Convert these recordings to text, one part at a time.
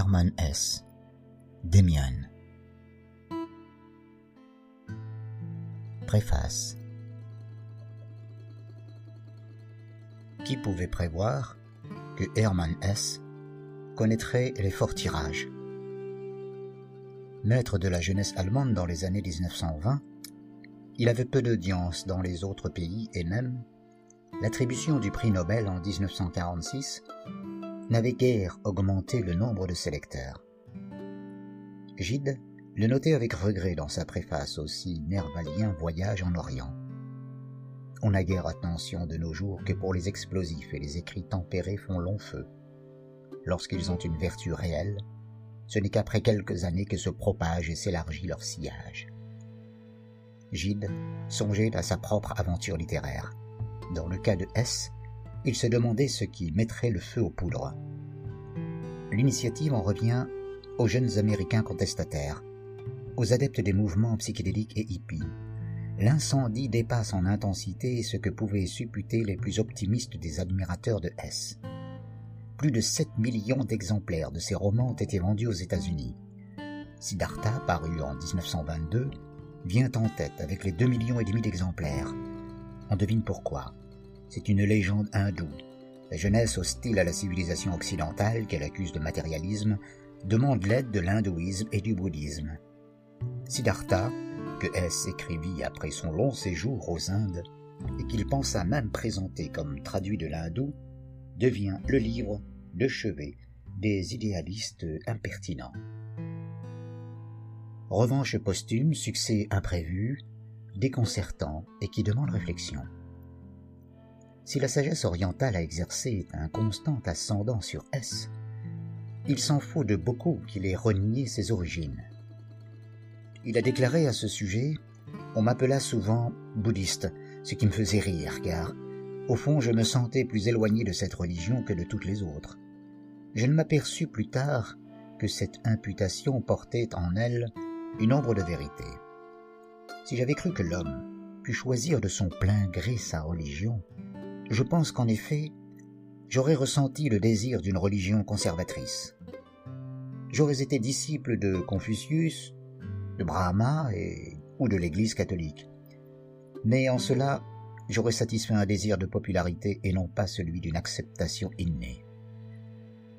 Hermann S. Demian Préface Qui pouvait prévoir que Hermann S. connaîtrait les forts tirages Maître de la jeunesse allemande dans les années 1920, il avait peu d'audience dans les autres pays et même l'attribution du prix Nobel en 1946 n'avait guère augmenté le nombre de ses lecteurs. Gide le notait avec regret dans sa préface aussi nervalien Voyage en Orient. On n'a guère attention de nos jours que pour les explosifs et les écrits tempérés font long feu. Lorsqu'ils ont une vertu réelle, ce n'est qu'après quelques années que se propage et s'élargit leur sillage. Gide songeait à sa propre aventure littéraire. Dans le cas de S, il se demandait ce qui mettrait le feu aux poudres. L'initiative en revient aux jeunes Américains contestataires, aux adeptes des mouvements psychédéliques et hippies. L'incendie dépasse en intensité ce que pouvaient supputer les plus optimistes des admirateurs de S. Plus de 7 millions d'exemplaires de ses romans ont été vendus aux États-Unis. Siddhartha, paru en 1922, vient en tête avec les 2 millions et demi d'exemplaires. On devine pourquoi. C'est une légende hindoue. La jeunesse hostile à la civilisation occidentale qu'elle accuse de matérialisme demande l'aide de l'hindouisme et du bouddhisme. Siddhartha, que S écrivit après son long séjour aux Indes et qu'il pensa même présenter comme traduit de l'hindou, devient le livre de chevet des idéalistes impertinents. Revanche posthume, succès imprévu, déconcertant et qui demande réflexion. Si la sagesse orientale a exercé un constant ascendant sur S, il s'en faut de beaucoup qu'il ait renié ses origines. Il a déclaré à ce sujet On m'appela souvent bouddhiste, ce qui me faisait rire, car, au fond, je me sentais plus éloigné de cette religion que de toutes les autres. Je ne m'aperçus plus tard que cette imputation portait en elle une ombre de vérité. Si j'avais cru que l'homme pût choisir de son plein gré sa religion, je pense qu'en effet, j'aurais ressenti le désir d'une religion conservatrice. J'aurais été disciple de Confucius, de Brahma ou de l'Église catholique. Mais en cela, j'aurais satisfait un désir de popularité et non pas celui d'une acceptation innée.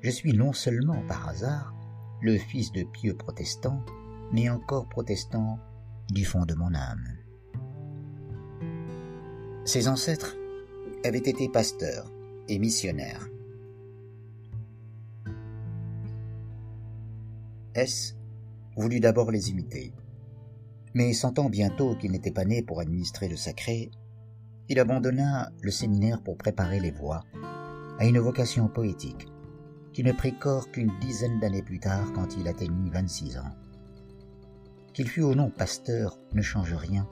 Je suis non seulement par hasard le fils de pieux protestants, mais encore protestant du fond de mon âme. Ses ancêtres avaient été pasteurs et missionnaires. S voulut d'abord les imiter, mais sentant bientôt qu'il n'était pas né pour administrer le sacré, il abandonna le séminaire pour préparer les voies à une vocation poétique qui ne prit corps qu'une dizaine d'années plus tard quand il atteignit 26 ans. Qu'il fût ou non pasteur ne change rien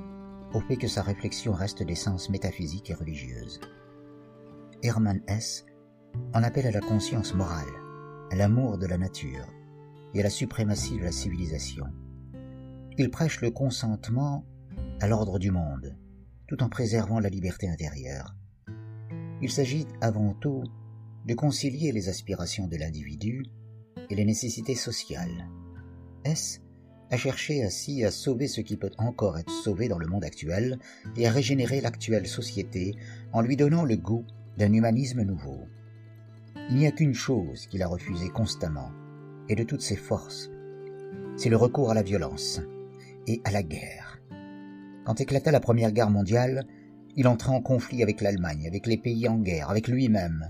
au fait que sa réflexion reste d'essence métaphysique et religieuse. Hermann S. en appelle à la conscience morale, à l'amour de la nature et à la suprématie de la civilisation. Il prêche le consentement à l'ordre du monde, tout en préservant la liberté intérieure. Il s'agit avant tout de concilier les aspirations de l'individu et les nécessités sociales. S à chercher ainsi à sauver ce qui peut encore être sauvé dans le monde actuel et à régénérer l'actuelle société en lui donnant le goût d'un humanisme nouveau. Il n'y a qu'une chose qu'il a refusée constamment, et de toutes ses forces, c'est le recours à la violence et à la guerre. Quand éclata la Première Guerre mondiale, il entra en conflit avec l'Allemagne, avec les pays en guerre, avec lui-même.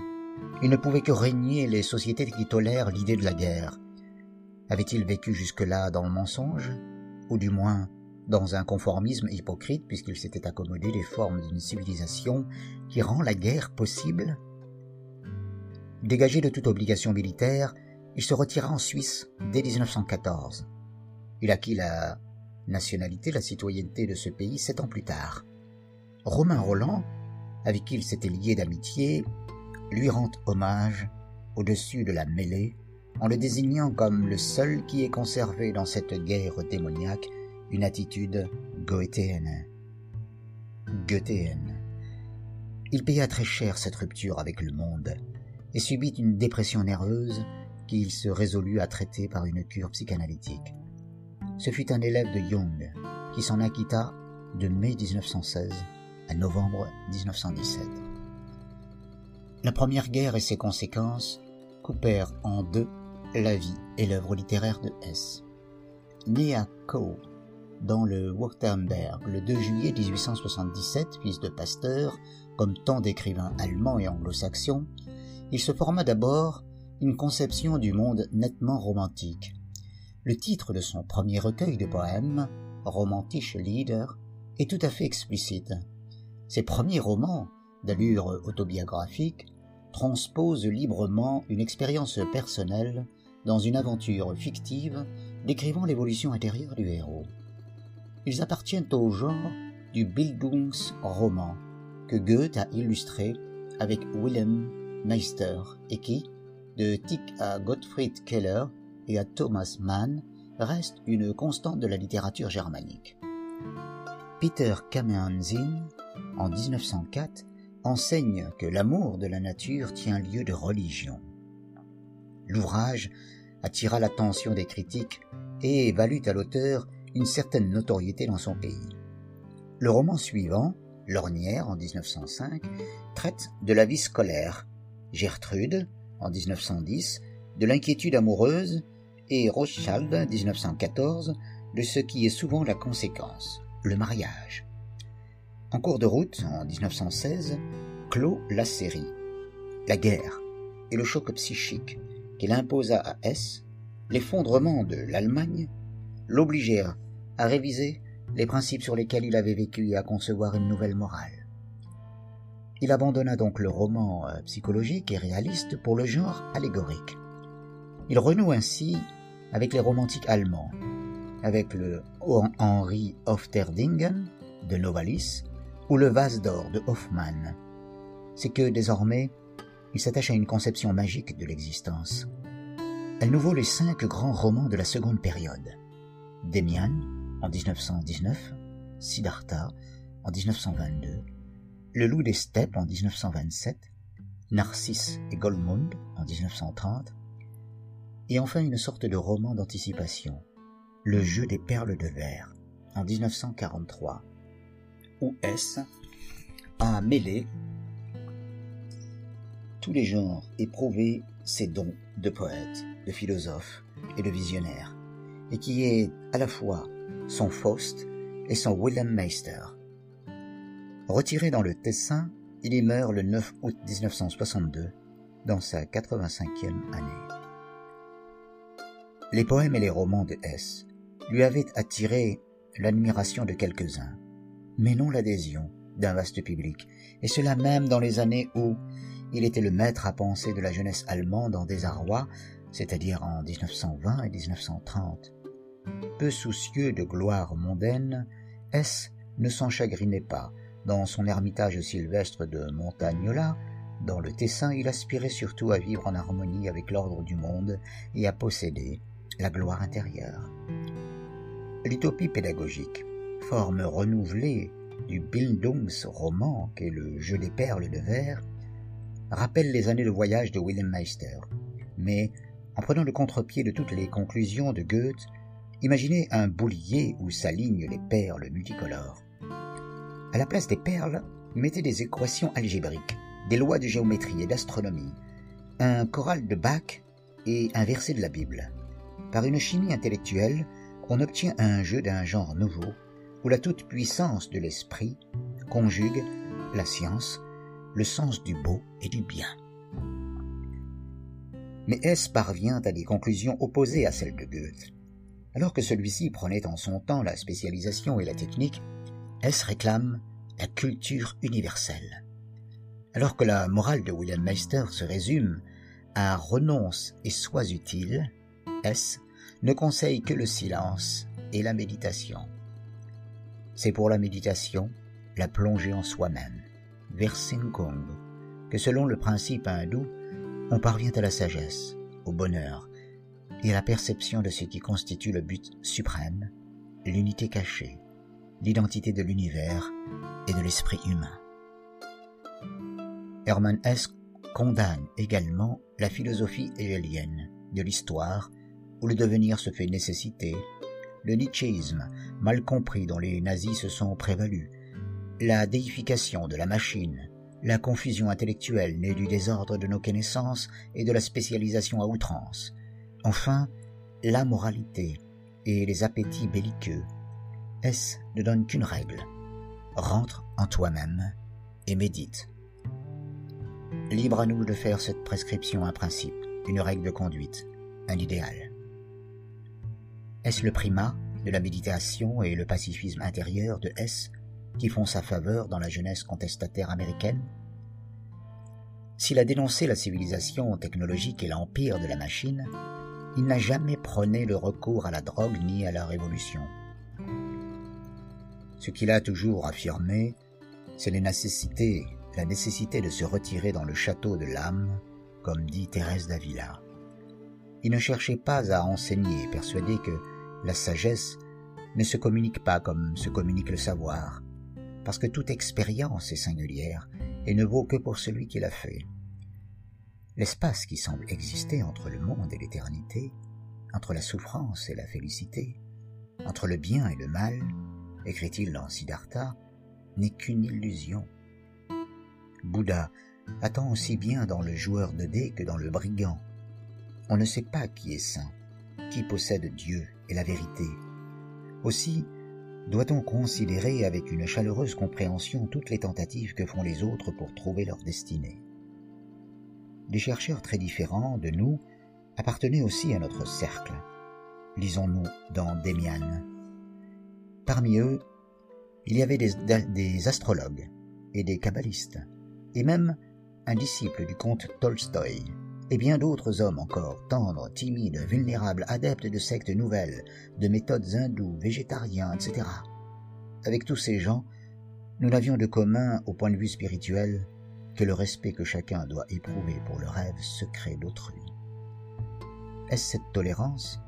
Il ne pouvait que régner les sociétés qui tolèrent l'idée de la guerre, avait-il vécu jusque-là dans le mensonge, ou du moins dans un conformisme hypocrite puisqu'il s'était accommodé des formes d'une civilisation qui rend la guerre possible Dégagé de toute obligation militaire, il se retira en Suisse dès 1914. Il acquit la nationalité, la citoyenneté de ce pays sept ans plus tard. Romain Roland, avec qui il s'était lié d'amitié, lui rend hommage au-dessus de la mêlée en le désignant comme le seul qui ait conservé dans cette guerre démoniaque une attitude goéthéenne. Goethéenne. Il paya très cher cette rupture avec le monde et subit une dépression nerveuse qu'il se résolut à traiter par une cure psychanalytique. Ce fut un élève de Jung qui s'en acquitta de mai 1916 à novembre 1917. La Première Guerre et ses conséquences coupèrent en deux la vie et l'œuvre littéraire de Hess. Né à Kau, dans le Württemberg, le 2 juillet 1877, fils de pasteur, comme tant d'écrivains allemands et anglo-saxons, il se forma d'abord une conception du monde nettement romantique. Le titre de son premier recueil de poèmes, Romantische Lieder, est tout à fait explicite. Ses premiers romans, d'allure autobiographique, transposent librement une expérience personnelle dans une aventure fictive décrivant l'évolution intérieure du héros. Ils appartiennent au genre du Bildungsroman que Goethe a illustré avec Wilhelm Meister et qui, de Tick à Gottfried Keller et à Thomas Mann, reste une constante de la littérature germanique. Peter Kamehansin, en 1904, enseigne que l'amour de la nature tient lieu de religion. L'ouvrage attira l'attention des critiques et valut à l'auteur une certaine notoriété dans son pays. Le roman suivant, L'Ornière en 1905, traite de la vie scolaire, Gertrude en 1910, de l'inquiétude amoureuse et Rothschild 1914 de ce qui est souvent la conséquence, le mariage. En cours de route, en 1916, clôt la série. La guerre et le choc psychique qu'il imposa à S, l'effondrement de l'Allemagne, l'obligèrent à réviser les principes sur lesquels il avait vécu et à concevoir une nouvelle morale. Il abandonna donc le roman euh, psychologique et réaliste pour le genre allégorique. Il renoue ainsi avec les romantiques allemands, avec le Henri Ofterdingen de Novalis ou le Vase d'or de Hoffmann. C'est que désormais, il s'attache à une conception magique de l'existence. Nous vaut les cinq grands romans de la seconde période. Demian, en 1919, Siddhartha, en 1922, Le Loup des Steppes, en 1927, Narcisse et Goldmund, en 1930, et enfin une sorte de roman d'anticipation, Le jeu des perles de verre, en 1943, où S a mêlé tous les genres éprouvé ses dons de poète, de philosophe et de visionnaire, et qui est à la fois son Faust et son Wilhelm Meister. Retiré dans le Tessin, il y meurt le 9 août 1962, dans sa 85e année. Les poèmes et les romans de S lui avaient attiré l'admiration de quelques-uns, mais non l'adhésion d'un vaste public, et cela même dans les années où il était le maître à penser de la jeunesse allemande en désarroi, c'est-à-dire en 1920 et 1930. Peu soucieux de gloire mondaine, S ne s'en chagrinait pas. Dans son ermitage sylvestre de Montagnola, dans le Tessin, il aspirait surtout à vivre en harmonie avec l'ordre du monde et à posséder la gloire intérieure. L'utopie pédagogique, forme renouvelée du Bildungsroman qu'est le jeu des perles de verre, rappelle les années de voyage de Wilhelm Meister. Mais, en prenant le contre-pied de toutes les conclusions de Goethe, imaginez un boulier où s'alignent les perles multicolores. À la place des perles, mettez des équations algébriques, des lois de géométrie et d'astronomie, un choral de Bach et un verset de la Bible. Par une chimie intellectuelle, on obtient un jeu d'un genre nouveau, où la toute-puissance de l'esprit conjugue la science, le sens du beau et du bien. Mais S parvient à des conclusions opposées à celles de Goethe? Alors que celui-ci prenait en son temps la spécialisation et la technique, S réclame la culture universelle. Alors que la morale de William Meister se résume à renonce et sois utile, S ne conseille que le silence et la méditation. C'est pour la méditation la plongée en soi-même, Versinkong, que selon le principe hindou, on parvient à la sagesse, au bonheur et la perception de ce qui constitue le but suprême, l'unité cachée, l'identité de l'univers et de l'esprit humain. Hermann Hesse condamne également la philosophie hegelienne de l'histoire, où le devenir se fait nécessité, le nietzschéisme, mal compris dont les nazis se sont prévalus, la déification de la machine, la confusion intellectuelle née du désordre de nos connaissances et de la spécialisation à outrance, enfin la moralité et les appétits belliqueux. Est-ce ne donne qu'une règle? Rentre en toi-même et médite. Libre à nous de faire cette prescription un principe, une règle de conduite, un idéal. Est-ce le primat de la méditation et le pacifisme intérieur de S qui font sa faveur dans la jeunesse contestataire américaine? S'il a dénoncé la civilisation technologique et l'empire de la machine, il n'a jamais prôné le recours à la drogue ni à la révolution. Ce qu'il a toujours affirmé, c'est la nécessité, de se retirer dans le château de l'âme, comme dit Thérèse d'Avila. Il ne cherchait pas à enseigner, persuadé que la sagesse ne se communique pas comme se communique le savoir, parce que toute expérience est singulière et ne vaut que pour celui qui l'a fait. L'espace qui semble exister entre le monde et l'éternité, entre la souffrance et la félicité, entre le bien et le mal, écrit-il dans Siddhartha, n'est qu'une illusion. Bouddha attend aussi bien dans le joueur de dés que dans le brigand. On ne sait pas qui est saint, qui possède Dieu et la vérité. Aussi, doit-on considérer avec une chaleureuse compréhension toutes les tentatives que font les autres pour trouver leur destinée. Des chercheurs très différents de nous appartenaient aussi à notre cercle. Lisons-nous dans Demian. Parmi eux, il y avait des, des astrologues et des kabbalistes, et même un disciple du comte Tolstoï, et bien d'autres hommes encore, tendres, timides, vulnérables, adeptes de sectes nouvelles, de méthodes hindoues, végétariens, etc. Avec tous ces gens, nous n'avions de commun, au point de vue spirituel, le respect que chacun doit éprouver pour le rêve secret d'autrui. Est-ce cette tolérance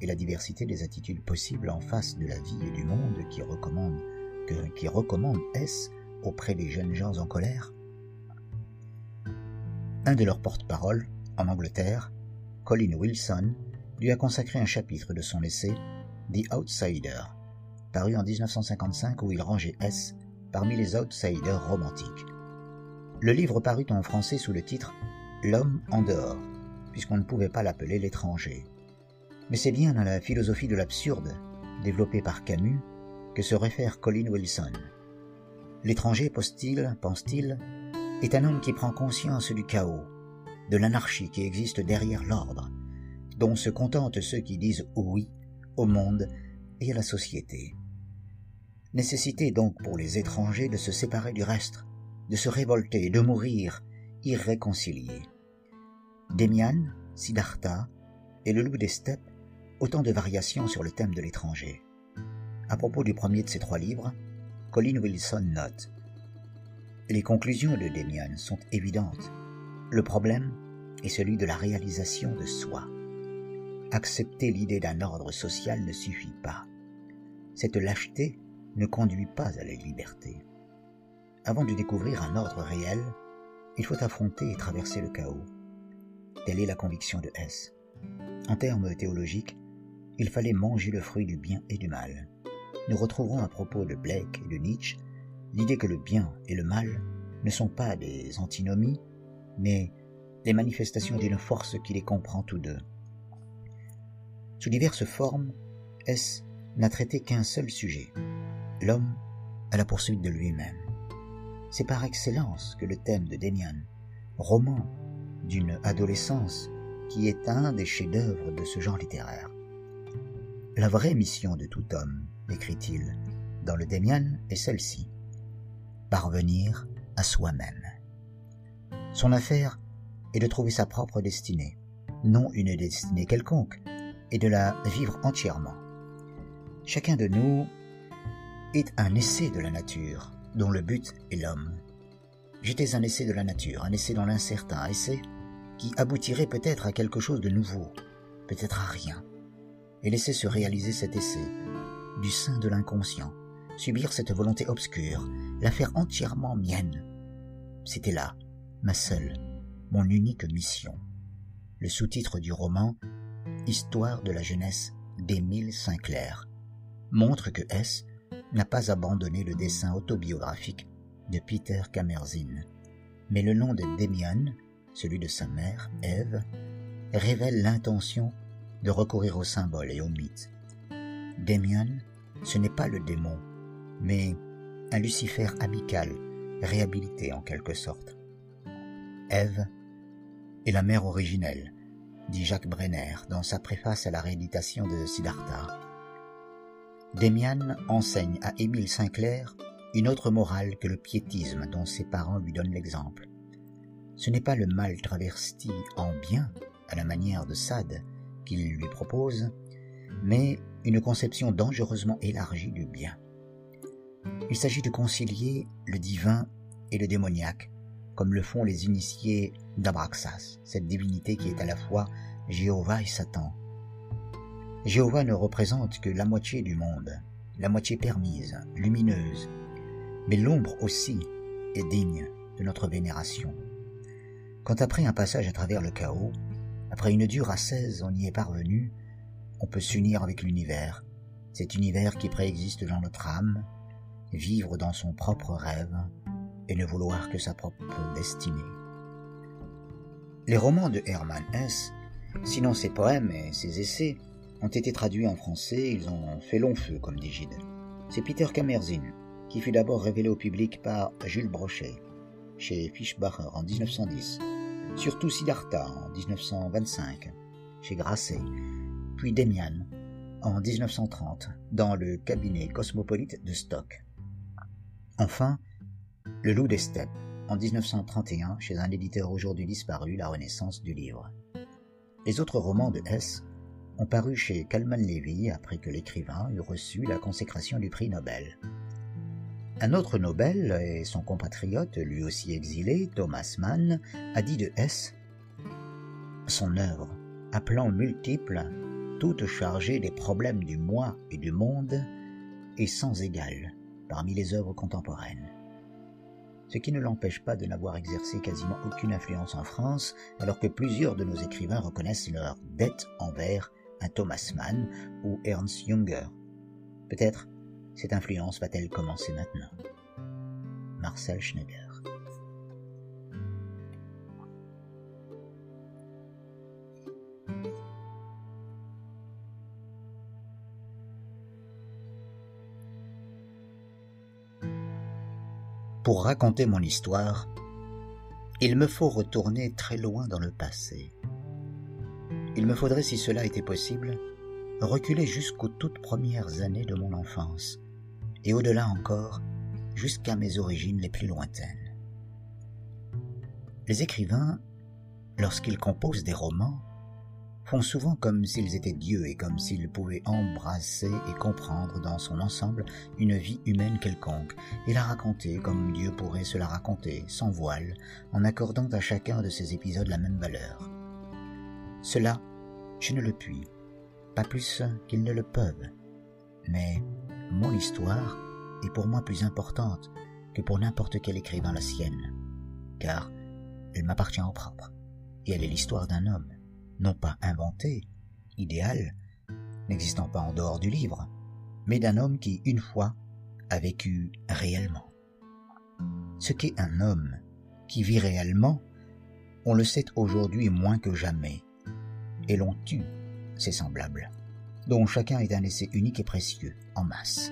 et la diversité des attitudes possibles en face de la vie et du monde qui recommande, qui recommande est-ce auprès des jeunes gens en colère? Un de leurs porte-parole, en Angleterre, Colin Wilson lui a consacré un chapitre de son essai The Outsider, paru en 1955 où il rangeait S parmi les outsiders romantiques. Le livre parut en français sous le titre L'homme en dehors, puisqu'on ne pouvait pas l'appeler l'étranger. Mais c'est bien dans la philosophie de l'absurde, développée par Camus, que se réfère Colin Wilson. L'étranger, pense-t-il, pense-t-il, est un homme qui prend conscience du chaos, de l'anarchie qui existe derrière l'ordre, dont se contentent ceux qui disent oui au monde et à la société. Nécessité donc pour les étrangers de se séparer du reste, de se révolter, de mourir irréconciliés. Demian, Siddhartha et le loup des steppes, autant de variations sur le thème de l'étranger. À propos du premier de ces trois livres, Colin Wilson note Les conclusions de Demian sont évidentes le problème est celui de la réalisation de soi. Accepter l'idée d'un ordre social ne suffit pas. Cette lâcheté ne conduit pas à la liberté. Avant de découvrir un ordre réel, il faut affronter et traverser le chaos. Telle est la conviction de Hess. En termes théologiques, il fallait manger le fruit du bien et du mal. Nous retrouverons à propos de Blake et de Nietzsche l'idée que le bien et le mal ne sont pas des antinomies, mais les manifestations d'une force qui les comprend tous deux. Sous diverses formes, S n'a traité qu'un seul sujet, l'homme à la poursuite de lui-même. C'est par excellence que le thème de Demian, roman d'une adolescence qui est un des chefs-d'œuvre de ce genre littéraire. La vraie mission de tout homme, écrit-il, dans le Demian est celle-ci parvenir à soi-même. Son affaire est de trouver sa propre destinée, non une destinée quelconque, et de la vivre entièrement. Chacun de nous est un essai de la nature, dont le but est l'homme. J'étais un essai de la nature, un essai dans l'incertain, un essai qui aboutirait peut-être à quelque chose de nouveau, peut-être à rien, et laisser se réaliser cet essai, du sein de l'inconscient, subir cette volonté obscure, la faire entièrement mienne. C'était là, ma seule, mon unique mission. le sous-titre du roman Histoire de la jeunesse d'Émile Sinclair montre que S n'a pas abandonné le dessin autobiographique de Peter Kamerzin, mais le nom de Demian, celui de sa mère, Ève, révèle l'intention de recourir au symbole et au mythe. Demian, ce n'est pas le démon, mais un Lucifer amical, réhabilité en quelque sorte. Ève est la mère originelle, dit Jacques Brenner dans sa préface à la rééditation de Siddhartha. Demian enseigne à Émile Sinclair une autre morale que le piétisme dont ses parents lui donnent l'exemple. Ce n'est pas le mal travesti en bien, à la manière de Sade, qu'il lui propose, mais une conception dangereusement élargie du bien. Il s'agit de concilier le divin et le démoniaque, comme le font les initiés d'Abraxas, cette divinité qui est à la fois Jéhovah et Satan. Jéhovah ne représente que la moitié du monde, la moitié permise, lumineuse, mais l'ombre aussi est digne de notre vénération. Quand après un passage à travers le chaos, après une dure ascèse on y est parvenu, on peut s'unir avec l'univers, cet univers qui préexiste dans notre âme, vivre dans son propre rêve et ne vouloir que sa propre destinée. Les romans de Hermann Hesse, sinon ses poèmes et ses essais, ont été traduits en français, ils ont fait long feu, comme dit Gide. C'est Peter Kamerzin, qui fut d'abord révélé au public par Jules Brochet, chez Fischbacher en 1910, surtout Siddhartha en 1925, chez Grasset, puis Demian en 1930, dans le cabinet cosmopolite de Stock. Enfin, Le Loup des Steppes, en 1931, chez un éditeur aujourd'hui disparu, La Renaissance du livre. Les autres romans de Hess ont paru chez Kalman Levy après que l'écrivain eut reçu la consécration du prix Nobel. Un autre Nobel et son compatriote, lui aussi exilé, Thomas Mann, a dit de Hess Son œuvre, à plan multiple, toute chargée des problèmes du moi et du monde, est sans égal parmi les œuvres contemporaines. Ce qui ne l'empêche pas de n'avoir exercé quasiment aucune influence en France, alors que plusieurs de nos écrivains reconnaissent leur dette envers un Thomas Mann ou Ernst Junger. Peut-être cette influence va-t-elle commencer maintenant Marcel Schneider. Pour raconter mon histoire, il me faut retourner très loin dans le passé. Il me faudrait, si cela était possible, reculer jusqu'aux toutes premières années de mon enfance, et au-delà encore, jusqu'à mes origines les plus lointaines. Les écrivains, lorsqu'ils composent des romans, font souvent comme s'ils étaient dieux et comme s'ils pouvaient embrasser et comprendre dans son ensemble une vie humaine quelconque, et la raconter comme Dieu pourrait se la raconter, sans voile, en accordant à chacun de ces épisodes la même valeur. Cela, je ne le puis, pas plus qu'ils ne le peuvent, mais mon histoire est pour moi plus importante que pour n'importe quel écrivain la sienne, car elle m'appartient au propre, et elle est l'histoire d'un homme, non pas inventé, idéal, n'existant pas en dehors du livre, mais d'un homme qui, une fois, a vécu réellement. Ce qu'est un homme qui vit réellement, on le sait aujourd'hui moins que jamais, et l'on tue ses semblables, dont chacun est un essai unique et précieux, en masse.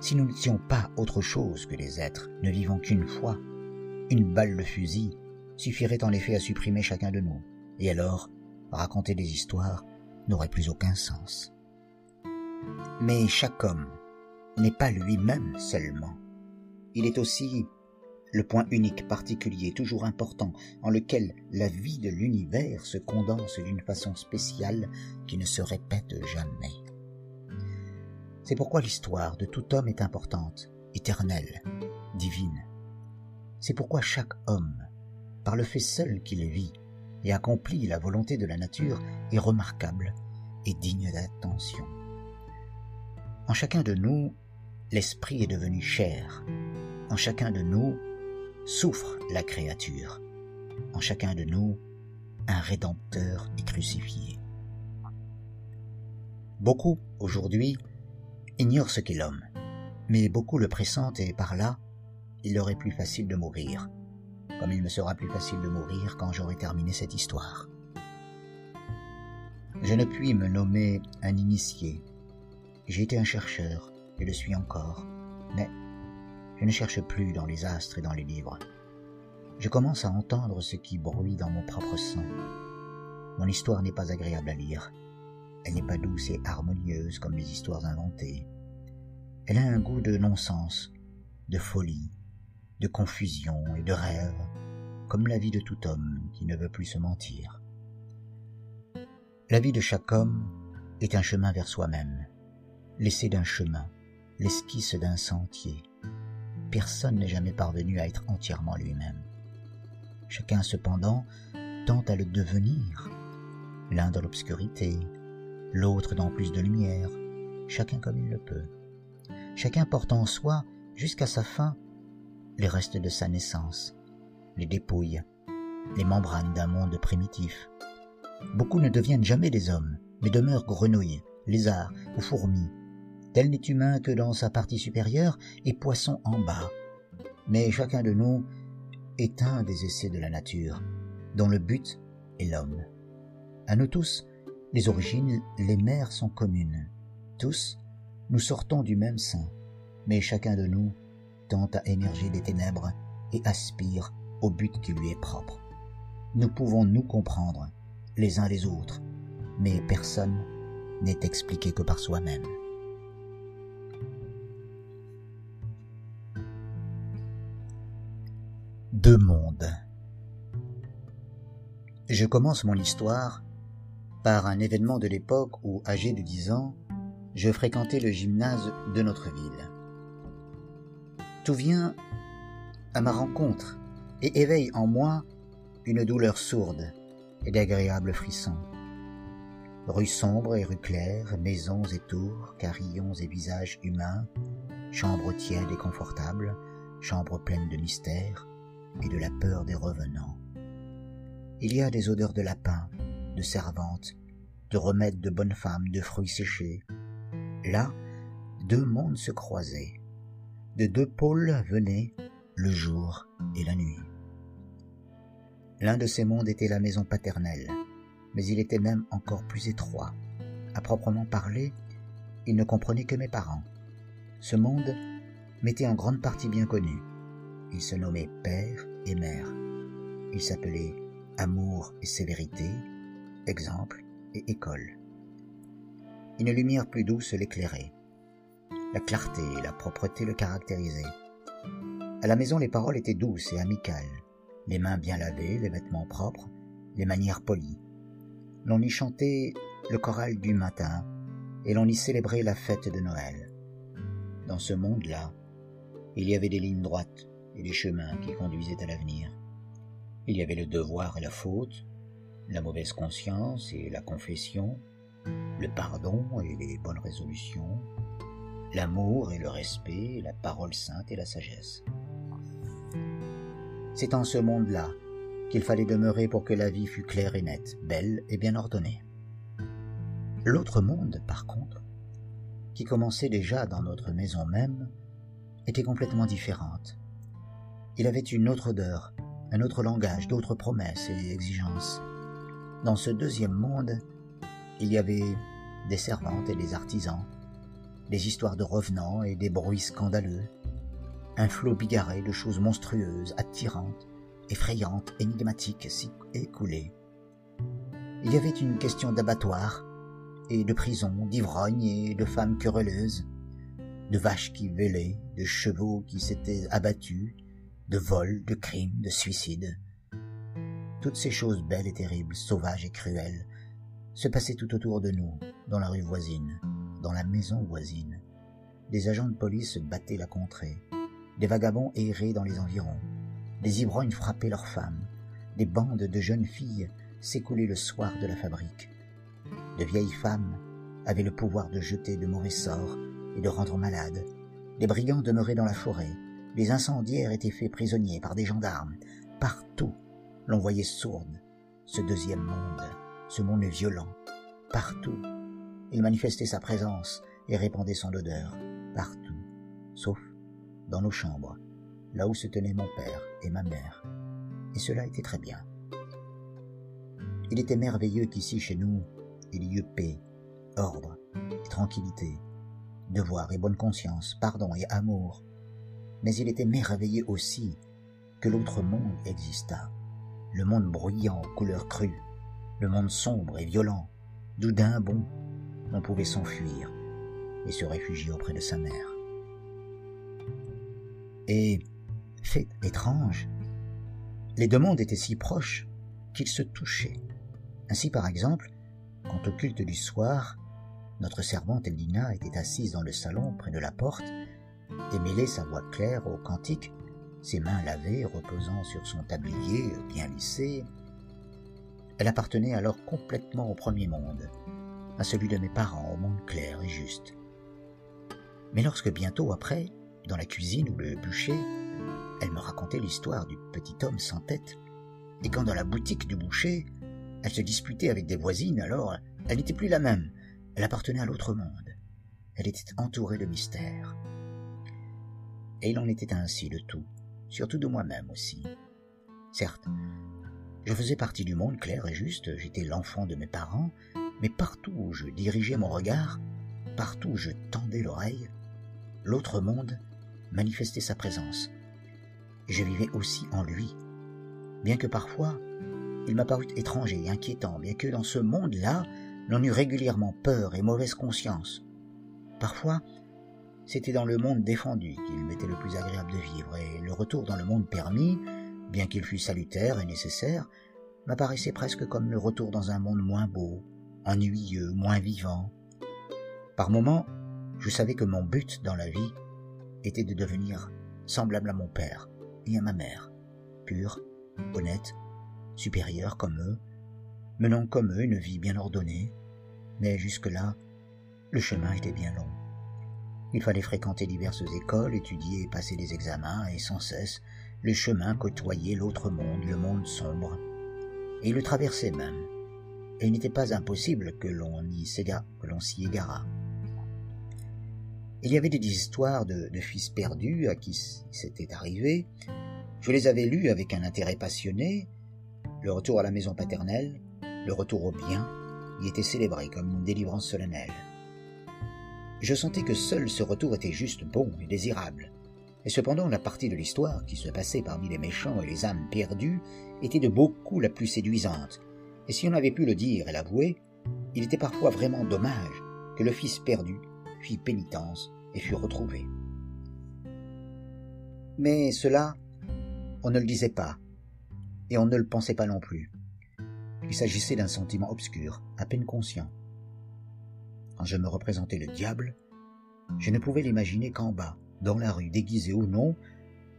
Si nous n'étions pas autre chose que des êtres ne vivant qu'une fois, une balle de fusil suffirait en effet à supprimer chacun de nous, et alors raconter des histoires n'aurait plus aucun sens. Mais chaque homme n'est pas lui-même seulement. Il est aussi le point unique, particulier, toujours important, en lequel la vie de l'univers se condense d'une façon spéciale qui ne se répète jamais. C'est pourquoi l'histoire de tout homme est importante, éternelle, divine. C'est pourquoi chaque homme, par le fait seul qu'il vit et accomplit la volonté de la nature, est remarquable et digne d'attention. En chacun de nous, l'esprit est devenu chair. En chacun de nous, souffre la créature. En chacun de nous, un Rédempteur est crucifié. Beaucoup, aujourd'hui, ignorent ce qu'est l'homme, mais beaucoup le pressentent et par là, il leur est plus facile de mourir, comme il me sera plus facile de mourir quand j'aurai terminé cette histoire. Je ne puis me nommer un initié. J'ai été un chercheur, et le suis encore, mais je ne cherche plus dans les astres et dans les livres. Je commence à entendre ce qui bruit dans mon propre sang. Mon histoire n'est pas agréable à lire. Elle n'est pas douce et harmonieuse comme les histoires inventées. Elle a un goût de non-sens, de folie, de confusion et de rêve, comme la vie de tout homme qui ne veut plus se mentir. La vie de chaque homme est un chemin vers soi-même, l'essai d'un chemin, l'esquisse d'un sentier. Personne n'est jamais parvenu à être entièrement lui-même. Chacun cependant tente à le devenir, l'un dans l'obscurité, l'autre dans plus de lumière, chacun comme il le peut. Chacun porte en soi, jusqu'à sa fin, les restes de sa naissance, les dépouilles, les membranes d'un monde primitif. Beaucoup ne deviennent jamais des hommes, mais demeurent grenouilles, lézards ou fourmis. Tel n'est humain que dans sa partie supérieure et poisson en bas. Mais chacun de nous est un des essais de la nature, dont le but est l'homme. À nous tous, les origines, les mères sont communes. Tous, nous sortons du même sein, mais chacun de nous tente à émerger des ténèbres et aspire au but qui lui est propre. Nous pouvons nous comprendre les uns les autres, mais personne n'est expliqué que par soi-même. Deux. Je commence mon histoire par un événement de l'époque où, âgé de dix ans, je fréquentais le gymnase de notre ville. Tout vient à ma rencontre et éveille en moi une douleur sourde et d'agréables frissons. Rues sombres et rues claires, maisons et tours, carillons et visages humains, chambres tièdes et confortables, chambres pleines de mystères et de la peur des revenants. Il y a des odeurs de lapin, de servantes, de remèdes de bonnes femmes, de fruits séchés. Là, deux mondes se croisaient. De deux pôles venaient le jour et la nuit. L'un de ces mondes était la maison paternelle, mais il était même encore plus étroit. À proprement parler, il ne comprenait que mes parents. Ce monde m'était en grande partie bien connu. Il se nommait père et mère. Il s'appelait amour et sévérité, exemple et école. Une lumière plus douce l'éclairait. La clarté et la propreté le caractérisaient. À la maison, les paroles étaient douces et amicales, les mains bien lavées, les vêtements propres, les manières polies. L'on y chantait le choral du matin et l'on y célébrait la fête de Noël. Dans ce monde-là, il y avait des lignes droites et des chemins qui conduisaient à l'avenir. Il y avait le devoir et la faute, la mauvaise conscience et la confession, le pardon et les bonnes résolutions, l'amour et le respect, la parole sainte et la sagesse. C'est en ce monde-là qu'il fallait demeurer pour que la vie fût claire et nette, belle et bien ordonnée. L'autre monde, par contre, qui commençait déjà dans notre maison même, était complètement différente. Il avait une autre odeur, un autre langage, d'autres promesses et exigences. Dans ce deuxième monde, il y avait des servantes et des artisans, des histoires de revenants et des bruits scandaleux, un flot bigarré de choses monstrueuses, attirantes, effrayantes, énigmatiques s'y écoulait. Il y avait une question d'abattoir et de prison, d'ivrognes et de femmes querelleuses, de vaches qui vélaient, de chevaux qui s'étaient abattus, de vols, de crimes, de suicides. Toutes ces choses belles et terribles, sauvages et cruelles, se passaient tout autour de nous, dans la rue voisine, dans la maison voisine. Des agents de police battaient la contrée, des vagabonds erraient dans les environs, des ivrognes frappaient leurs femmes, des bandes de jeunes filles s'écoulaient le soir de la fabrique. De vieilles femmes avaient le pouvoir de jeter de mauvais sorts et de rendre malades. Des brigands demeuraient dans la forêt, des incendiaires étaient faits prisonniers par des gendarmes. Partout, l'on voyait sourde, ce deuxième monde, ce monde violent. Partout, il manifestait sa présence et répandait son odeur. Partout, sauf dans nos chambres, là où se tenaient mon père et ma mère. Et cela était très bien. Il était merveilleux qu'ici chez nous, il y eut paix, ordre tranquillité, devoir et bonne conscience, pardon et amour. Mais il était merveilleux aussi que l'autre monde existât, le monde bruyant aux couleurs crues, le monde sombre et violent, d'où d'un bon on pouvait s'enfuir et se réfugier auprès de sa mère. Et, fait étrange, les deux mondes étaient si proches qu'ils se touchaient. Ainsi, par exemple, quand au culte du soir, notre servante Elina était assise dans le salon près de la porte et sa voix claire au cantique, ses mains lavées reposant sur son tablier bien lissé. Elle appartenait alors complètement au premier monde, à celui de mes parents, au monde clair et juste. Mais lorsque bientôt après, dans la cuisine ou le bûcher, elle me racontait l'histoire du petit homme sans tête, et quand dans la boutique du boucher, elle se disputait avec des voisines, alors elle n'était plus la même, elle appartenait à l'autre monde. Elle était entourée de mystères. Et il en était ainsi de tout, surtout de moi-même aussi. Certes, je faisais partie du monde clair et juste, j'étais l'enfant de mes parents, mais partout où je dirigeais mon regard, partout où je tendais l'oreille, l'autre monde manifestait sa présence. Et je vivais aussi en lui, bien que parfois il m'apparut étranger et inquiétant, bien que dans ce monde-là, l'on eut régulièrement peur et mauvaise conscience. Parfois, c'était dans le monde défendu qu'il m'était le plus agréable de vivre, et le retour dans le monde permis, bien qu'il fût salutaire et nécessaire, m'apparaissait presque comme le retour dans un monde moins beau, ennuyeux, moins vivant. Par moments, je savais que mon but dans la vie était de devenir semblable à mon père et à ma mère, pur, honnête, supérieur comme eux, menant comme eux une vie bien ordonnée, mais jusque-là, le chemin était bien long. Il fallait fréquenter diverses écoles, étudier et passer des examens, et sans cesse, le chemin côtoyait l'autre monde, le monde sombre. Et il le traversait même. Et il n'était pas impossible que l'on s'y égarât. Il y avait des histoires de, de fils perdus à qui c'était arrivé. Je les avais lues avec un intérêt passionné. Le retour à la maison paternelle, le retour au bien, y était célébré comme une délivrance solennelle. Je sentais que seul ce retour était juste bon et désirable. Et cependant, la partie de l'histoire qui se passait parmi les méchants et les âmes perdues était de beaucoup la plus séduisante. Et si on avait pu le dire et l'avouer, il était parfois vraiment dommage que le fils perdu fit pénitence et fût retrouvé. Mais cela, on ne le disait pas, et on ne le pensait pas non plus. Il s'agissait d'un sentiment obscur, à peine conscient. Quand je me représentais le diable, je ne pouvais l'imaginer qu'en bas, dans la rue, déguisé ou non,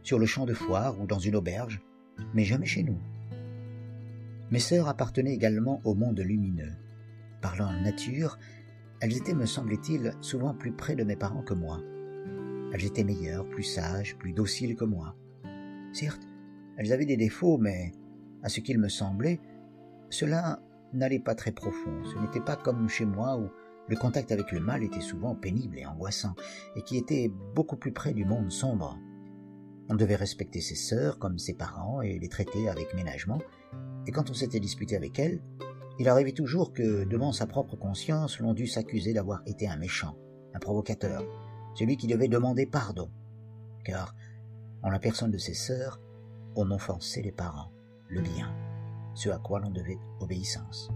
sur le champ de foire ou dans une auberge, mais jamais chez nous. Mes sœurs appartenaient également au monde lumineux. Parlant nature, elles étaient, me semblait-il, souvent plus près de mes parents que moi. Elles étaient meilleures, plus sages, plus dociles que moi. Certes, elles avaient des défauts, mais, à ce qu'il me semblait, cela n'allait pas très profond. Ce n'était pas comme chez moi où le contact avec le mal était souvent pénible et angoissant, et qui était beaucoup plus près du monde sombre. On devait respecter ses sœurs comme ses parents et les traiter avec ménagement, et quand on s'était disputé avec elles, il arrivait toujours que, devant sa propre conscience, l'on dût s'accuser d'avoir été un méchant, un provocateur, celui qui devait demander pardon, car, en la personne de ses sœurs, on offensait les parents, le bien ce à quoi l'on devait obéissance.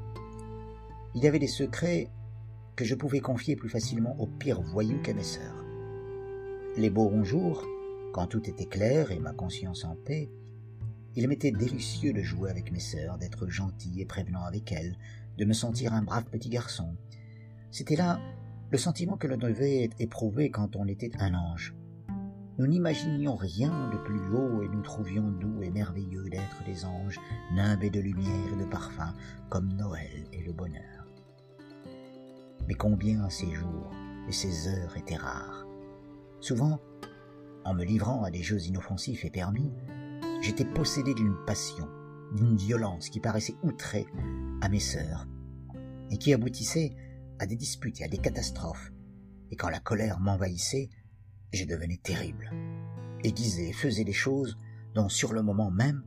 Il y avait des secrets que je pouvais confier plus facilement aux pires voyous qu'à mes sœurs. Les beaux jours, quand tout était clair et ma conscience en paix, il m'était délicieux de jouer avec mes sœurs, d'être gentil et prévenant avec elles, de me sentir un brave petit garçon. C'était là le sentiment que l'on devait éprouver quand on était un ange. Nous n'imaginions rien de plus haut et nous trouvions doux et merveilleux d'être des anges, nimbés de lumière et de parfum, comme Noël et le bonheur. Mais combien ces jours et ces heures étaient rares. Souvent, en me livrant à des jeux inoffensifs et permis, j'étais possédé d'une passion, d'une violence qui paraissait outrer à mes sœurs, et qui aboutissait à des disputes et à des catastrophes. Et quand la colère m'envahissait, je devenais terrible, aiguisé, faisais des choses dont sur le moment même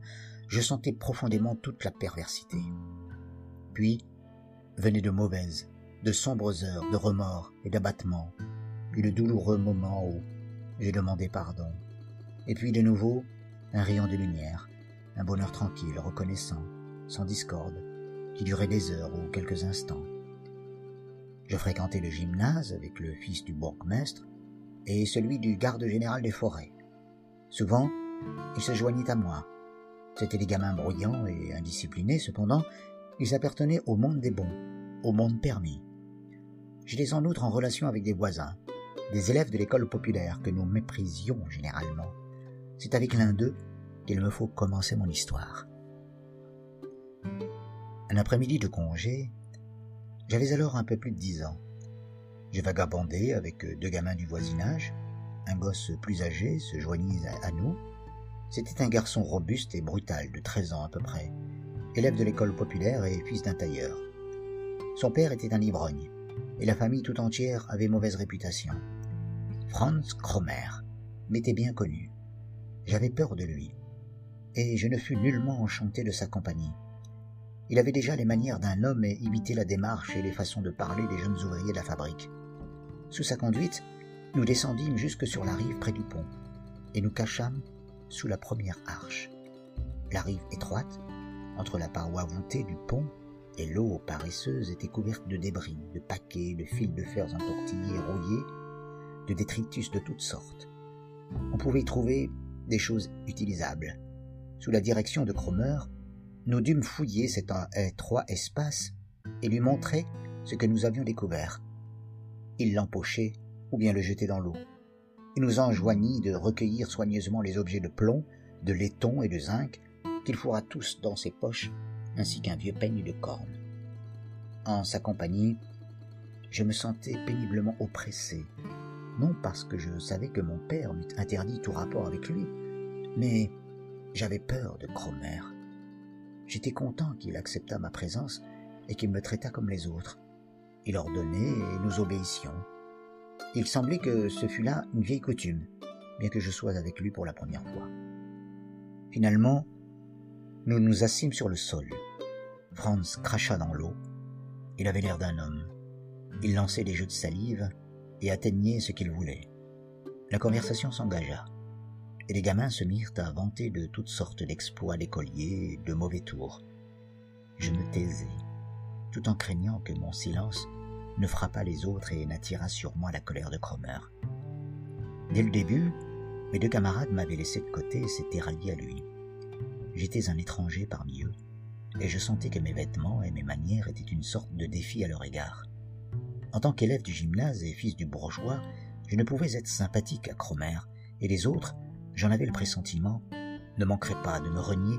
je sentais profondément toute la perversité. Puis venaient de mauvaises, de sombres heures de remords et d'abattement, puis le douloureux moment où j'ai demandé pardon, et puis de nouveau un rayon de lumière, un bonheur tranquille, reconnaissant, sans discorde, qui durait des heures ou quelques instants. Je fréquentais le gymnase avec le fils du bourgmestre et celui du garde général des forêts. Souvent, ils se joignaient à moi. C'étaient des gamins bruyants et indisciplinés, cependant, ils appartenaient au monde des bons, au monde permis. J'étais en outre en relation avec des voisins, des élèves de l'école populaire que nous méprisions généralement. C'est avec l'un d'eux qu'il me faut commencer mon histoire. Un après-midi de congé, j'avais alors un peu plus de dix ans. Je vagabondais avec deux gamins du voisinage. Un gosse plus âgé se joignit à nous. C'était un garçon robuste et brutal de treize ans à peu près, élève de l'école populaire et fils d'un tailleur. Son père était un ivrogne, et la famille tout entière avait mauvaise réputation. Franz Kromer m'était bien connu. J'avais peur de lui, et je ne fus nullement enchanté de sa compagnie. Il avait déjà les manières d'un homme et imitait la démarche et les façons de parler des jeunes ouvriers de la fabrique. Sous sa conduite, nous descendîmes jusque sur la rive près du pont, et nous cachâmes sous la première arche. La rive étroite, entre la paroi voûtée du pont et l'eau paresseuse, était couverte de débris, de paquets, de fils de fer entortillés et rouillés, de détritus de toutes sortes. On pouvait y trouver des choses utilisables. Sous la direction de Cromer, nous dûmes fouiller cet étroit espace et lui montrer ce que nous avions découvert. Il l'empochait ou bien le jetait dans l'eau. Il nous enjoignit de recueillir soigneusement les objets de plomb, de laiton et de zinc qu'il fourra tous dans ses poches, ainsi qu'un vieux peigne de corne. En sa compagnie, je me sentais péniblement oppressé, non parce que je savais que mon père m'eût interdit tout rapport avec lui, mais j'avais peur de Cromer. J'étais content qu'il acceptât ma présence et qu'il me traitât comme les autres. Il ordonnait et nous obéissions. Il semblait que ce fût là une vieille coutume, bien que je sois avec lui pour la première fois. Finalement, nous nous assîmes sur le sol. Franz cracha dans l'eau. Il avait l'air d'un homme. Il lançait des jeux de salive et atteignait ce qu'il voulait. La conversation s'engagea, et les gamins se mirent à vanter de toutes sortes d'exploits d'écoliers de mauvais tours. Je me taisais, tout en craignant que mon silence ne frappât les autres et n'attirât sur moi la colère de Cromer. Dès le début, mes deux camarades m'avaient laissé de côté et s'étaient ralliés à lui. J'étais un étranger parmi eux, et je sentais que mes vêtements et mes manières étaient une sorte de défi à leur égard. En tant qu'élève du gymnase et fils du bourgeois, je ne pouvais être sympathique à Cromer, et les autres, j'en avais le pressentiment, ne manqueraient pas de me renier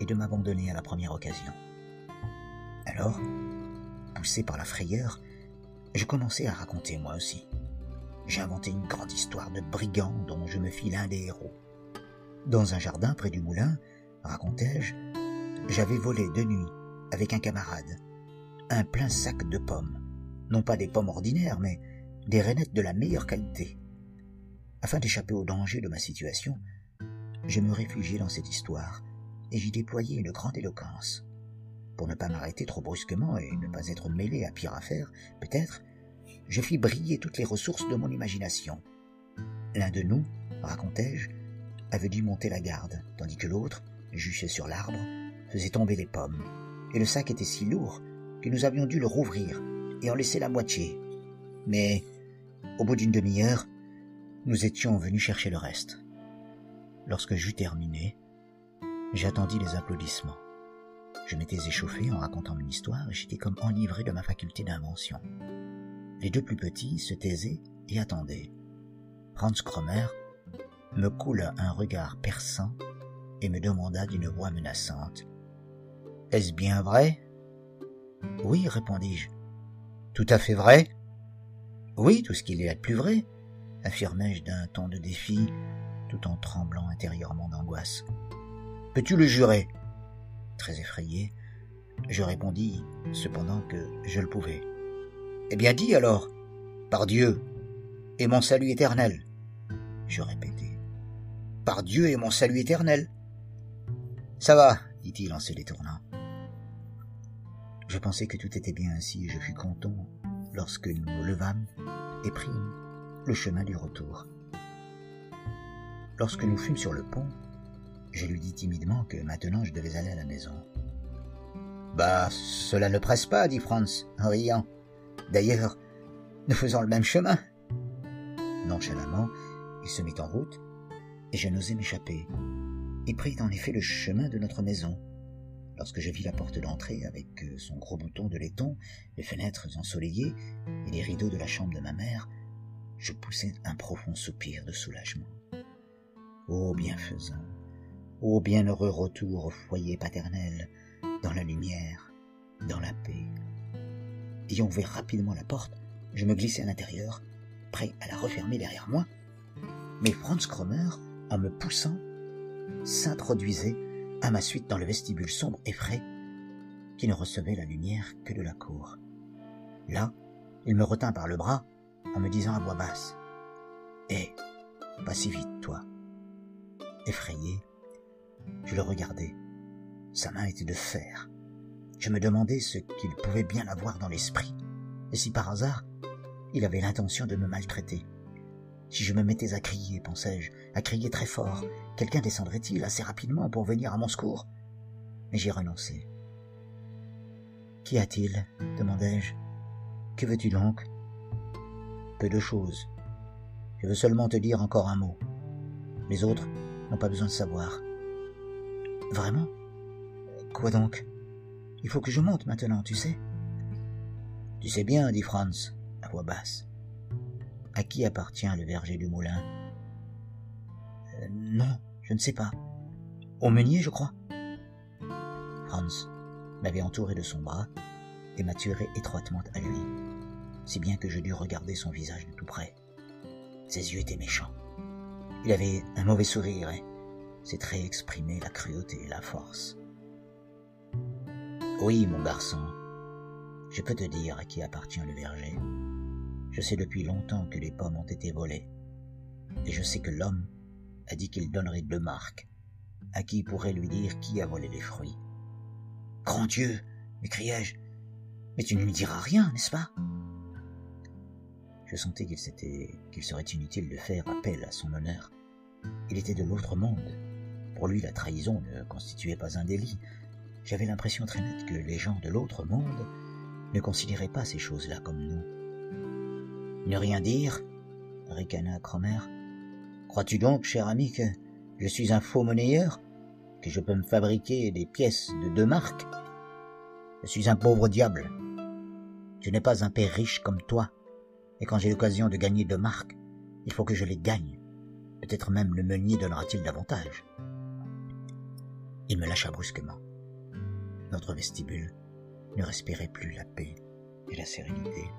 et de m'abandonner à la première occasion. Alors, poussé par la frayeur, je commençai à raconter moi aussi. J'ai inventé une grande histoire de brigands dont je me fis l'un des héros. Dans un jardin près du moulin, racontai-je, j'avais volé de nuit, avec un camarade, un plein sac de pommes. Non pas des pommes ordinaires, mais des rainettes de la meilleure qualité. Afin d'échapper au danger de ma situation, je me réfugiai dans cette histoire, et j'y déployai une grande éloquence. Pour ne pas m'arrêter trop brusquement et ne pas être mêlé à pire affaire, peut-être, je fis briller toutes les ressources de mon imagination. L'un de nous, racontai-je, avait dû monter la garde, tandis que l'autre, juché sur l'arbre, faisait tomber les pommes. Et le sac était si lourd que nous avions dû le rouvrir et en laisser la moitié. Mais, au bout d'une demi-heure, nous étions venus chercher le reste. Lorsque j'eus terminé, j'attendis les applaudissements. Je m'étais échauffé en racontant mon histoire et j'étais comme enivré de ma faculté d'invention. Les deux plus petits se taisaient et attendaient. Franz Cromer me coula un regard perçant et me demanda d'une voix menaçante. Est-ce bien vrai? Oui, répondis-je. Tout à fait vrai? Oui, tout ce qu'il y a de plus vrai, affirmai-je d'un ton de défi, tout en tremblant intérieurement d'angoisse. Peux-tu le jurer? très effrayé, je répondis cependant que je le pouvais. Eh bien dis alors, par Dieu et mon salut éternel. Je répétai. Par Dieu et mon salut éternel. Ça va, dit-il en se détournant. Je pensais que tout était bien ainsi et je fus content lorsque nous nous levâmes et prîmes le chemin du retour. Lorsque nous fûmes sur le pont, je lui dis timidement que maintenant je devais aller à la maison. Bah, cela ne presse pas, dit Franz, en riant. D'ailleurs, nous faisons le même chemin. Nonchalamment, il se mit en route, et je n'osais m'échapper. Il prit en effet le chemin de notre maison. Lorsque je vis la porte d'entrée avec euh, son gros bouton de laiton, les fenêtres ensoleillées et les rideaux de la chambre de ma mère, je poussai un profond soupir de soulagement. Ô bienfaisant, ô bienheureux retour au foyer paternel, dans la lumière, dans la paix. Ayant ouvert rapidement la porte, je me glissai à l'intérieur, prêt à la refermer derrière moi. Mais Franz Cromer, en me poussant, s'introduisait à ma suite dans le vestibule sombre et frais qui ne recevait la lumière que de la cour. Là, il me retint par le bras en me disant à voix basse Hé, eh, pas si vite, toi. Effrayé, je le regardais. Sa main était de fer. Je me demandais ce qu'il pouvait bien avoir dans l'esprit, et si par hasard il avait l'intention de me maltraiter. Si je me mettais à crier, pensais-je, à crier très fort, quelqu'un descendrait-il assez rapidement pour venir à mon secours? Mais j'y renonçai. Qu'y a-t-il? demandai-je. Que veux-tu donc? Peu de choses. Je veux seulement te dire encore un mot. Les autres n'ont pas besoin de savoir. Vraiment? Quoi donc? Il faut que je monte maintenant, tu sais Tu sais bien, dit Franz, à voix basse. À qui appartient le verger du moulin? Euh, Non, je ne sais pas. Au meunier, je crois. Franz m'avait entouré de son bras et m'a tiré étroitement à lui, si bien que je dus regarder son visage de tout près. Ses yeux étaient méchants. Il avait un mauvais sourire et ses traits exprimaient la cruauté et la force. Oui, mon garçon, je peux te dire à qui appartient le verger. Je sais depuis longtemps que les pommes ont été volées, et je sais que l'homme a dit qu'il donnerait deux marques à qui pourrait lui dire qui a volé les fruits. Grand Dieu m'écriai-je, mais tu ne lui diras rien, n'est-ce pas? Je sentais qu'il qu'il serait inutile de faire appel à son honneur. Il était de l'autre monde. Pour lui, la trahison ne constituait pas un délit, j'avais l'impression très nette que les gens de l'autre monde ne considéraient pas ces choses-là comme nous. Ne rien dire ricana Cromer. Crois-tu donc, cher ami, que je suis un faux monnayeur Que je peux me fabriquer des pièces de deux marques? Je suis un pauvre diable. Je n'ai pas un père riche comme toi, et quand j'ai l'occasion de gagner deux marques, il faut que je les gagne. Peut-être même le meunier donnera-t-il davantage. Il me lâcha brusquement notre vestibule ne respirait plus la paix et la sérénité.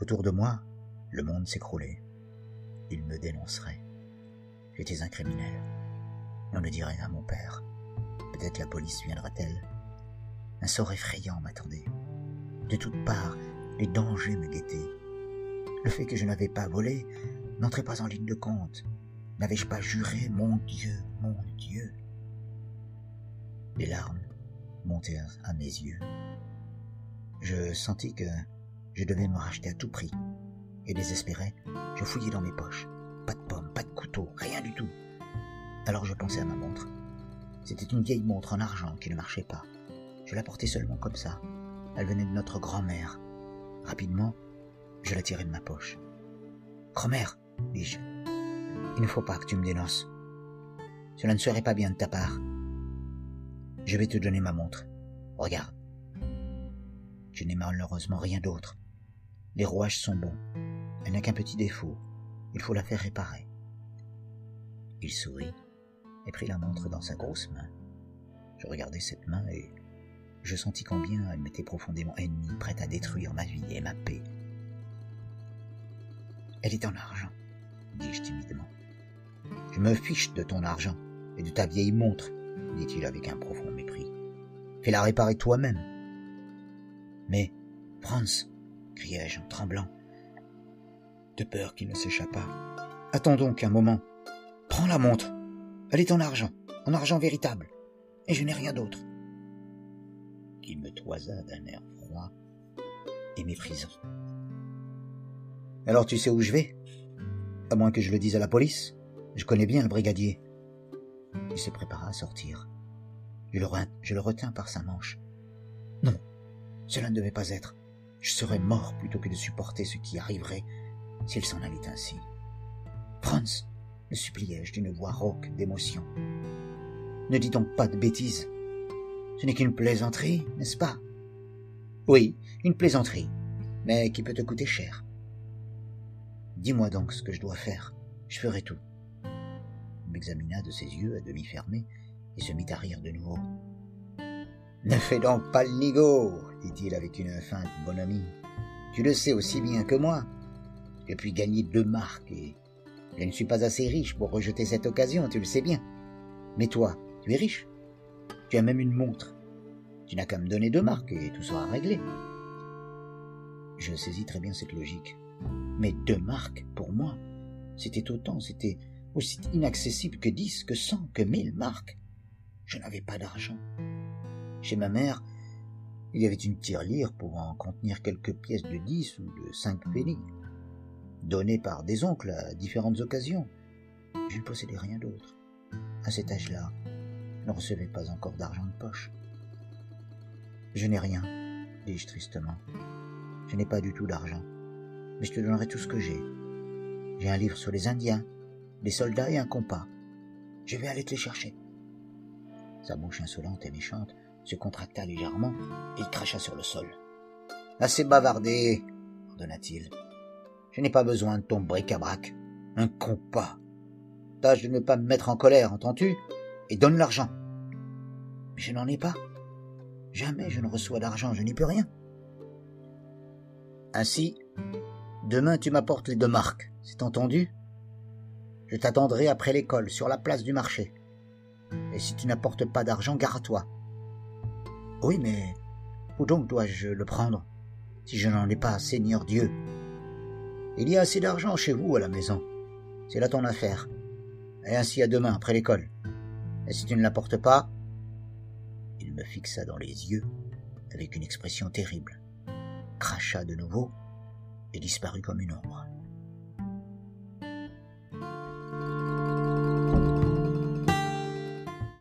Autour de moi, le monde s'écroulait. Il me dénoncerait. J'étais un criminel. On le dirait à mon père. Peut-être la police viendra-t-elle. Un sort effrayant m'attendait. De toutes parts, les dangers me guettaient. Le fait que je n'avais pas volé n'entrait pas en ligne de compte. N'avais-je pas juré, mon Dieu, mon Dieu? Les larmes montèrent à mes yeux. Je sentis que je devais me racheter à tout prix. Et désespéré, je fouillai dans mes poches. Pas de pommes, pas de couteau, rien du tout. Alors je pensai à ma montre. C'était une vieille montre en argent qui ne marchait pas. Je la portais seulement comme ça. Elle venait de notre grand-mère. Rapidement, je la tirai de ma poche. Grand-mère, dis-je, il ne faut pas que tu me dénonces. Cela ne serait pas bien de ta part. Je vais te donner ma montre. Regarde. Je n'ai malheureusement rien d'autre. Les rouages sont bons. Elle n'a qu'un petit défaut. Il faut la faire réparer. Il sourit et prit la montre dans sa grosse main. Je regardai cette main et je sentis combien elle m'était profondément ennemie, prête à détruire ma vie et ma paix. Elle est en argent, dis-je timidement. Je me fiche de ton argent et de ta vieille montre dit-il avec un profond mépris. Fais-la réparer toi-même. Mais, Franz, criai-je en tremblant, de peur qu'il ne s'échappât. Attends donc un moment. Prends la montre. Elle est en argent, en argent véritable, et je n'ai rien d'autre. Il me toisa d'un air froid et méprisant. Alors tu sais où je vais? À moins que je le dise à la police. Je connais bien le brigadier. Il se prépara à sortir. Je le, je le retins par sa manche. Non, cela ne devait pas être. Je serais mort plutôt que de supporter ce qui arriverait s'il s'en allait ainsi. Franz, le suppliai-je d'une voix rauque d'émotion. Ne dis donc pas de bêtises. Ce n'est qu'une plaisanterie, n'est-ce pas? Oui, une plaisanterie, mais qui peut te coûter cher. Dis-moi donc ce que je dois faire. Je ferai tout. Il m'examina de ses yeux à demi fermés et se mit à rire de nouveau. Ne fais donc pas le nigo, dit-il avec une feinte bonhomie. Tu le sais aussi bien que moi. J'ai pu gagner deux marques et je ne suis pas assez riche pour rejeter cette occasion, tu le sais bien. Mais toi, tu es riche. Tu as même une montre. Tu n'as qu'à me donner deux marques et tout sera réglé. Je saisis très bien cette logique. Mais deux marques, pour moi, c'était autant, c'était aussi inaccessible que dix, que cent, que mille marques. Je n'avais pas d'argent. Chez ma mère, il y avait une tirelire pouvant contenir quelques pièces de dix ou de cinq pennies donné par des oncles à différentes occasions. Je ne possédais rien d'autre. À cet âge-là, je ne recevais pas encore d'argent de poche. Je n'ai rien, dis-je tristement. Je n'ai pas du tout d'argent, mais je te donnerai tout ce que j'ai. J'ai un livre sur les Indiens, les soldats et un compas. Je vais aller te les chercher. Sa bouche insolente et méchante se contracta légèrement et cracha sur le sol. Assez bavardé, ordonna-t-il. Je n'ai pas besoin de ton bric-à-brac. Un compas. Tâche de ne pas me mettre en colère, entends-tu Et donne l'argent. Mais je n'en ai pas. Jamais je ne reçois d'argent, je n'y peux rien. Ainsi, demain tu m'apportes les deux marques, c'est entendu Je t'attendrai après l'école, sur la place du marché. Et si tu n'apportes pas d'argent, gare à toi. Oui, mais où donc dois-je le prendre Si je n'en ai pas, Seigneur Dieu, il y a assez d'argent chez vous à la maison. C'est là ton affaire. Et ainsi à demain, après l'école. Et si tu ne l'apportes pas? Il me fixa dans les yeux avec une expression terrible, cracha de nouveau et disparut comme une ombre.